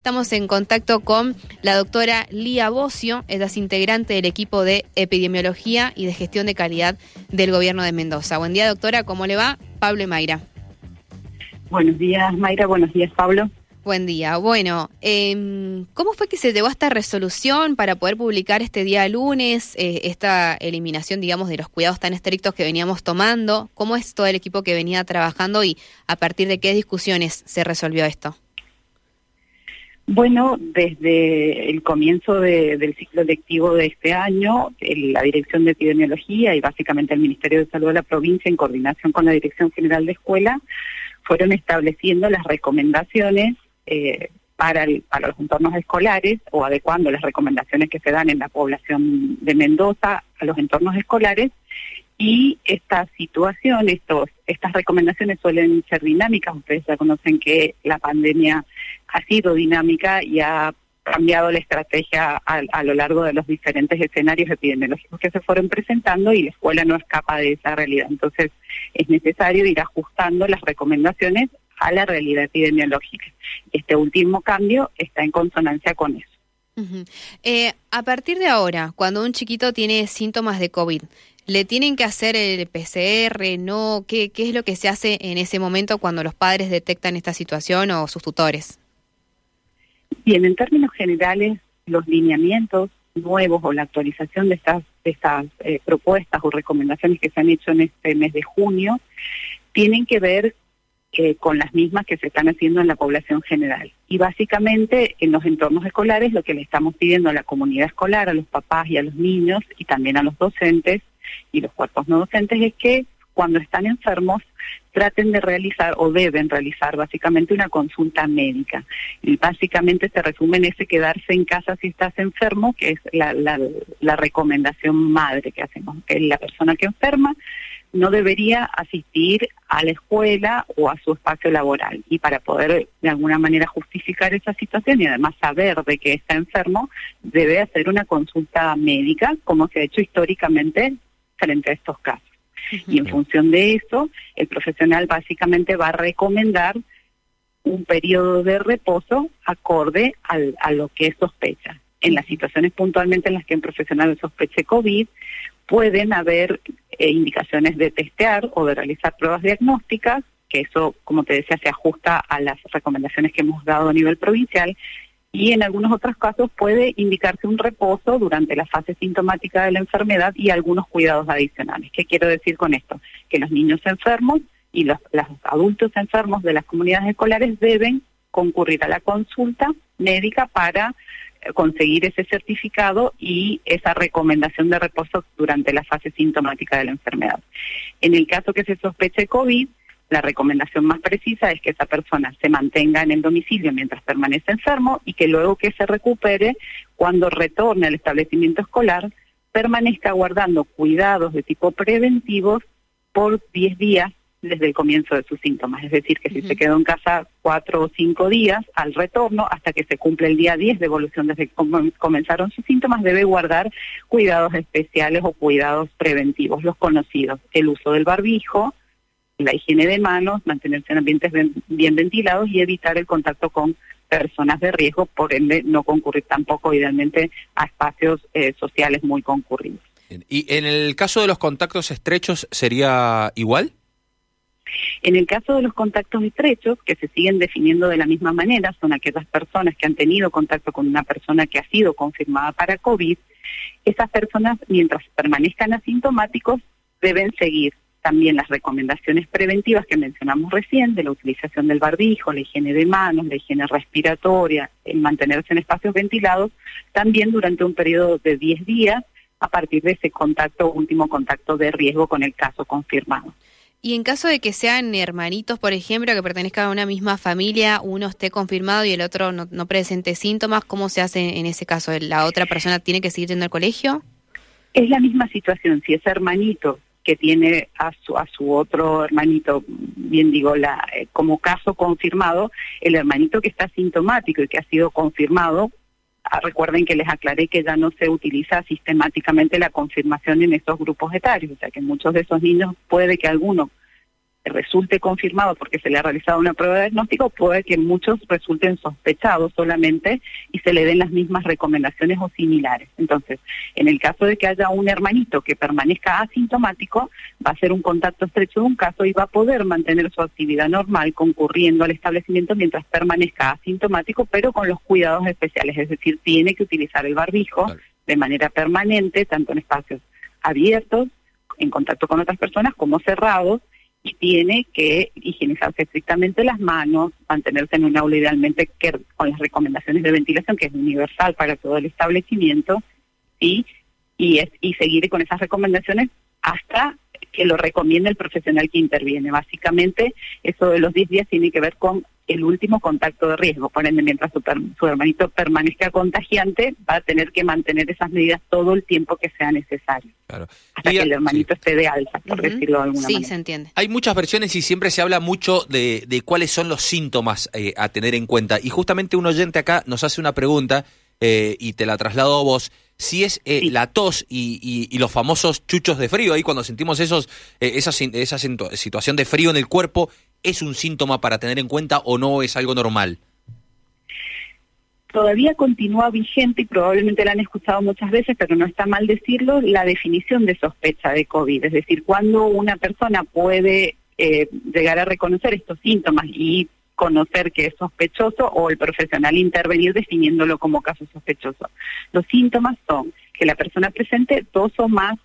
Estamos en contacto con la doctora Lía Bocio, ella es integrante del equipo de epidemiología y de gestión de calidad del gobierno de Mendoza. Buen día, doctora, ¿cómo le va? Pablo y Mayra. Buenos días, Mayra, buenos días, Pablo. Buen día. Bueno, eh, ¿cómo fue que se llegó a esta resolución para poder publicar este día lunes eh, esta eliminación, digamos, de los cuidados tan estrictos que veníamos tomando? ¿Cómo es todo el equipo que venía trabajando y a partir de qué discusiones se resolvió esto? Bueno, desde el comienzo del ciclo lectivo de este año, la Dirección de Epidemiología y básicamente el Ministerio de Salud de la provincia, en coordinación con la Dirección General de Escuela, fueron estableciendo las recomendaciones eh, para, para los entornos escolares o adecuando las recomendaciones que se dan en la población de Mendoza a los entornos escolares y esta situación, estos, estas recomendaciones suelen ser dinámicas. Ustedes ya conocen que la pandemia ha sido dinámica y ha cambiado la estrategia a, lo largo de los diferentes escenarios epidemiológicos que se fueron presentando y la escuela no escapa de esa realidad. Entonces es necesario ir ajustando las recomendaciones a la realidad epidemiológica. Este último cambio está en consonancia con eso. Eh, a partir de ahora, cuando un chiquito tiene síntomas de COVID, ¿le tienen que hacer el PCR? ¿No? ¿Qué, ¿Qué es lo que se hace en ese momento cuando los padres detectan esta situación o sus tutores? Bien, en términos generales, los lineamientos nuevos o la actualización de estas, estas eh, propuestas o recomendaciones que se han hecho en este mes de junio tienen que ver eh, con las mismas que se están haciendo en la población general. Y básicamente en los entornos escolares lo que le estamos pidiendo a la comunidad escolar, a los papás y a los niños y también a los docentes y los cuerpos no docentes es que cuando están enfermos traten de realizar o deben realizar básicamente una consulta médica. Y básicamente se resume en ese quedarse en casa si estás enfermo, que es la, recomendación madre que hacemos, que la persona que enferma no debería asistir a la escuela o a su espacio laboral. Y para poder de alguna manera justificar esa situación y además saber de que está enfermo, debe hacer una consulta médica, como se ha hecho históricamente frente a estos casos. Y en función de eso, el profesional básicamente va a recomendar un periodo de reposo acorde al, a lo que sospecha. En las situaciones puntualmente en las que un profesional sospeche COVID, pueden haber eh, indicaciones de testear o de realizar pruebas diagnósticas, que eso, como te decía, se ajusta a las recomendaciones que hemos dado a nivel provincial, y en algunos otros casos puede indicarse un reposo durante la fase sintomática de la enfermedad y algunos cuidados adicionales. ¿Qué quiero decir con esto? Que los niños enfermos y los, adultos enfermos de las comunidades escolares deben concurrir a la consulta médica para conseguir ese certificado y esa recomendación de reposo durante la fase sintomática de la enfermedad. En el caso que se sospeche COVID, la recomendación más precisa es que esa persona se mantenga en el domicilio mientras permanece enfermo y que luego que se recupere, cuando retorne al establecimiento escolar, permanezca guardando cuidados de tipo preventivo por 10 días desde el comienzo de sus síntomas. Es decir, que si se quedó en casa cuatro o cinco días al retorno, hasta que se cumple el día 10 de evolución desde que comenzaron sus síntomas, debe guardar cuidados especiales o cuidados preventivos, los conocidos, el uso del barbijo, la higiene de manos, mantenerse en ambientes bien ventilados y evitar el contacto con personas de riesgo, por ende no concurrir tampoco idealmente a espacios eh, sociales muy concurridos. ¿Y en el caso de los contactos estrechos sería igual? En el caso de los contactos estrechos, que se siguen definiendo de la misma manera, son aquellas personas que han tenido contacto con una persona que ha sido confirmada para COVID, esas personas, mientras permanezcan asintomáticos, deben seguir también las recomendaciones preventivas que mencionamos recién, de la utilización del barbijo, la higiene de manos, la higiene respiratoria, el mantenerse en espacios ventilados, también durante un periodo de 10 días a partir de ese contacto, último contacto de riesgo con el caso confirmado. Y en caso de que sean hermanitos, por ejemplo, que pertenezcan a una misma familia, uno esté confirmado y el otro no, presente síntomas, ¿cómo se hace en ese caso? ¿La otra persona tiene que seguir yendo al colegio? Es la misma situación. Si ese hermanito que tiene a su, a su otro hermanito, bien digo, eh, como caso confirmado, el hermanito que está sintomático y que ha sido confirmado Ah, recuerden que les aclaré que ya no se utiliza sistemáticamente la confirmación en estos grupos etarios, o sea que muchos de esos niños puede que alguno resulte confirmado porque se le ha realizado una prueba de diagnóstico, puede que muchos resulten sospechados solamente y se le den las mismas recomendaciones o similares. Entonces, en el caso de que haya un hermanito que permanezca asintomático, va a ser un contacto estrecho de un caso y va a poder mantener su actividad normal concurriendo al establecimiento mientras permanezca asintomático, pero con los cuidados especiales, es decir, tiene que utilizar el barbijo de manera permanente, tanto en espacios abiertos, en contacto con otras personas, como cerrados, y tiene que higienizarse estrictamente las manos, mantenerse en un aula idealmente con las recomendaciones de ventilación, que es universal para todo el establecimiento, y, y, y seguir con esas recomendaciones hasta que lo recomiende el profesional que interviene. Básicamente, eso de los 10 días tiene que ver con el último contacto de riesgo. Por ende, mientras su, hermanito permanezca contagiante, va a tener que mantener esas medidas todo el tiempo que sea necesario. Hasta que el hermanito esté de alta, por decirlo de alguna manera. Sí, se entiende. Hay muchas versiones y siempre se habla mucho de, cuáles son los síntomas eh, a tener en cuenta. Y justamente un oyente acá nos hace una pregunta eh, y te la traslado a vos. Si es eh, la tos y, los famosos chuchos de frío, ahí cuando sentimos esos, esa, esa situación de frío en el cuerpo, ¿Es un síntoma para tener en cuenta o no es algo normal? Todavía continúa vigente y probablemente la han escuchado muchas veces, pero no está mal decirlo, la definición de sospecha de COVID. Es decir, cuando una persona puede eh, llegar a reconocer estos síntomas y conocer que es sospechoso o el profesional intervenir definiéndolo como caso sospechoso. Los síntomas son que la persona presente dos o más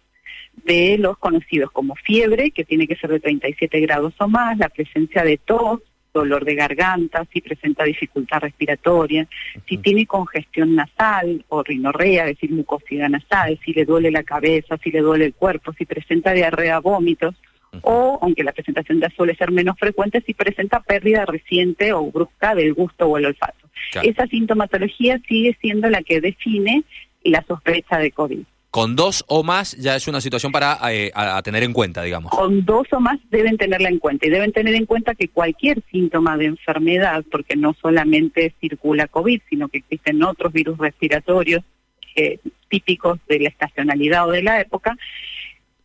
de los conocidos como fiebre, que tiene que ser de 37 grados o más, la presencia de tos, dolor de garganta, si presenta dificultad respiratoria, si tiene congestión nasal o rinorrea, es decir, mucosidad nasal, si le duele la cabeza, si le duele el cuerpo, si presenta diarrea, vómitos, o, aunque la presentación ya suele ser menos frecuente, si presenta pérdida reciente o brusca del gusto o el olfato. Esa sintomatología sigue siendo la que define la sospecha de COVID. Con dos o más ya es una situación para eh, a, tener en cuenta, digamos. Con dos o más deben tenerla en cuenta y deben tener en cuenta que cualquier síntoma de enfermedad, porque no solamente circula COVID, sino que existen otros virus respiratorios eh, típicos de la estacionalidad o de la época,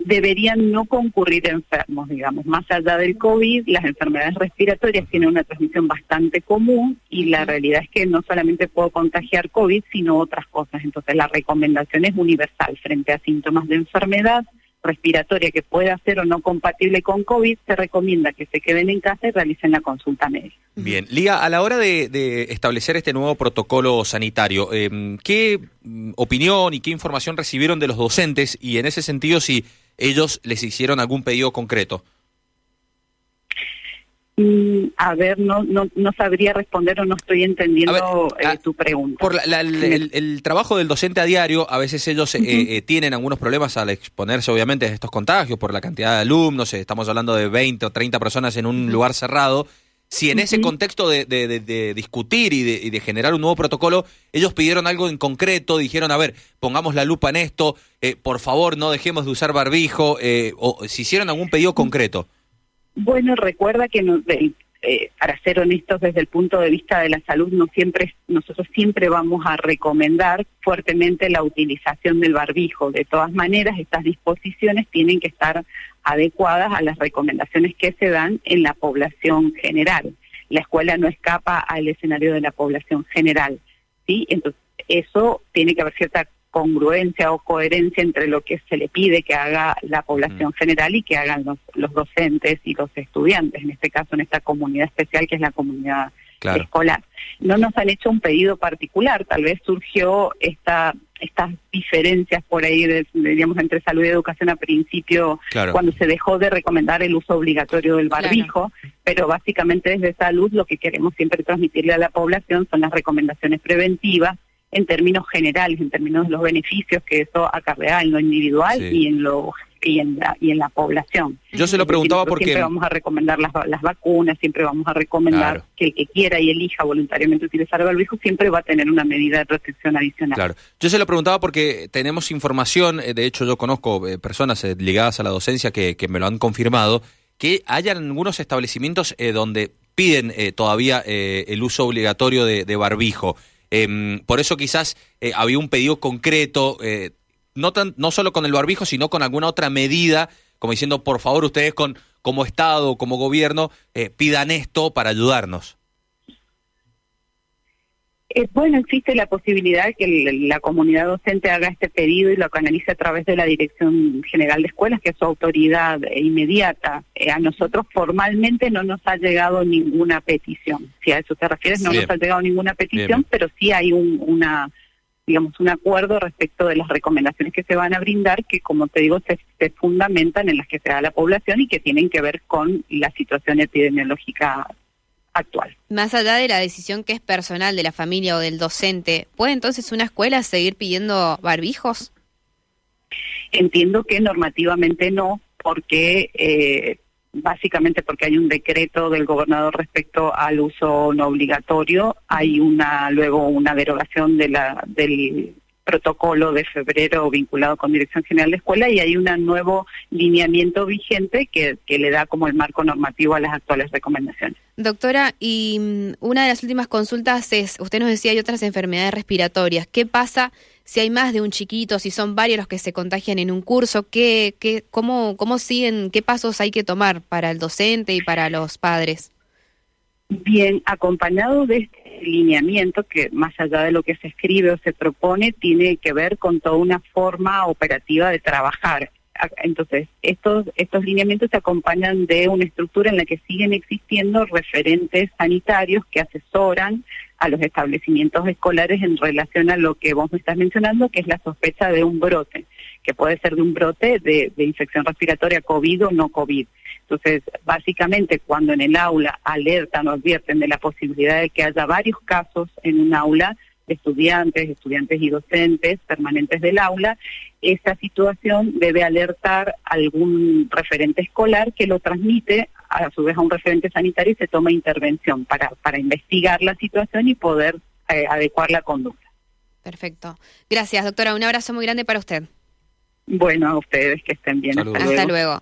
deberían no concurrir enfermos, digamos. Más allá del COVID, las enfermedades respiratorias tienen una transmisión bastante común y la realidad es que no solamente puedo contagiar COVID, sino otras cosas. Entonces, la recomendación es universal frente a síntomas de enfermedad respiratoria que pueda ser o no compatible con COVID, se recomienda que se queden en casa y realicen la consulta médica. Bien, Lía, a la hora de, establecer este nuevo protocolo sanitario, em, ¿qué mm, opinión y qué información recibieron de los docentes? Y en ese sentido, si ellos les hicieron algún pedido concreto. Mm, a ver, no, no, no sabría responder o no estoy entendiendo eh, tu pregunta. Por el, trabajo del docente a diario, a veces ellos eh, eh, tienen algunos problemas al exponerse, obviamente, a estos contagios por la cantidad de alumnos. estamos hablando de 20 o 30 personas en un lugar cerrado. Si en ese contexto de, discutir y, de, generar un nuevo protocolo, ellos pidieron algo en concreto, dijeron, a ver, pongamos la lupa en esto, eh, por favor no dejemos de usar barbijo, eh, o si hicieron algún pedido concreto. Bueno, recuerda que eh, para ser honestos desde el punto de vista de la salud, no siempre, nosotros siempre vamos a recomendar fuertemente la utilización del barbijo. De todas maneras, estas disposiciones tienen que estar adecuadas a las recomendaciones que se dan en la población general. La escuela no escapa al escenario de la población general, ¿sí? Entonces, eso tiene que haber cierta congruencia o coherencia entre lo que se le pide que haga la población general y que hagan los, los docentes y los estudiantes, en este caso en esta comunidad especial que es la comunidad escolar. No nos han hecho un pedido particular, tal vez surgió esta estas diferencias por ahí, de, digamos, entre salud y educación a principio, cuando se dejó de recomendar el uso obligatorio del barbijo, pero básicamente desde salud lo que queremos siempre transmitirle a la población son las recomendaciones preventivas en términos generales, en términos de los beneficios que eso acarrea en lo individual y en lo y en la, y en la población. Yo se lo preguntaba porque... Siempre vamos a recomendar las, las vacunas, siempre vamos a recomendar que el que quiera y elija voluntariamente utilizar el barbijo siempre va a tener una medida de protección adicional. Claro. Yo se lo preguntaba porque tenemos información, eh, de hecho yo conozco eh, personas eh, ligadas a la docencia que, que me lo han confirmado, que hayan algunos establecimientos donde piden todavía el uso obligatorio de, de barbijo. Em, por eso quizás había un pedido concreto no, tan, no solo con el barbijo, sino con alguna otra medida, como diciendo, por favor, ustedes con, como Estado, como gobierno, eh, pidan esto para ayudarnos. Eh, bueno, existe la posibilidad de que la comunidad docente haga este pedido y lo canalice a través de la Dirección General de Escuelas, que es su autoridad inmediata. Eh, a nosotros formalmente no nos ha llegado ninguna petición. Si a eso te refieres, no nos ha llegado ninguna petición, pero sí hay un, una digamos, un acuerdo respecto de las recomendaciones que se van a brindar, que como te digo, se, se, fundamentan en las que se da la población y que tienen que ver con la situación epidemiológica actual. Más allá de la decisión que es personal de la familia o del docente, ¿puede entonces una escuela seguir pidiendo barbijos? Entiendo que normativamente no, porque eh, básicamente porque hay un decreto del gobernador respecto al uso no obligatorio, hay una luego una derogación de la del protocolo de febrero vinculado con Dirección General de Escuela y hay un nuevo lineamiento vigente que, que le da como el marco normativo a las actuales recomendaciones. Doctora, y mm, una de las últimas consultas es, usted nos decía, hay otras enfermedades respiratorias. ¿Qué pasa si hay más de un chiquito, si son varios los que se contagian en un curso? ¿Qué, qué, cómo, ¿Cómo siguen, qué pasos hay que tomar para el docente y para los padres? Bien, acompañado de este lineamiento que más allá de lo que se escribe o se propone, tiene que ver con toda una forma operativa de trabajar. Entonces, estos, estos lineamientos se acompañan de una estructura en la que siguen existiendo referentes sanitarios que asesoran a los establecimientos escolares en relación a lo que vos me estás mencionando, que es la sospecha de un brote, que puede ser de un brote de, de infección respiratoria COVID o no COVID. Entonces, básicamente, cuando en el aula alertan o advierten de la posibilidad de que haya varios casos en un aula, estudiantes, estudiantes y docentes permanentes del aula, esta situación debe alertar a algún referente escolar que lo transmite a su vez a un referente sanitario y se toma intervención para, para investigar la situación y poder eh, adecuar la conducta. Perfecto. Gracias, doctora. Un abrazo muy grande para usted. Bueno, a ustedes que estén bien. Hasta luego.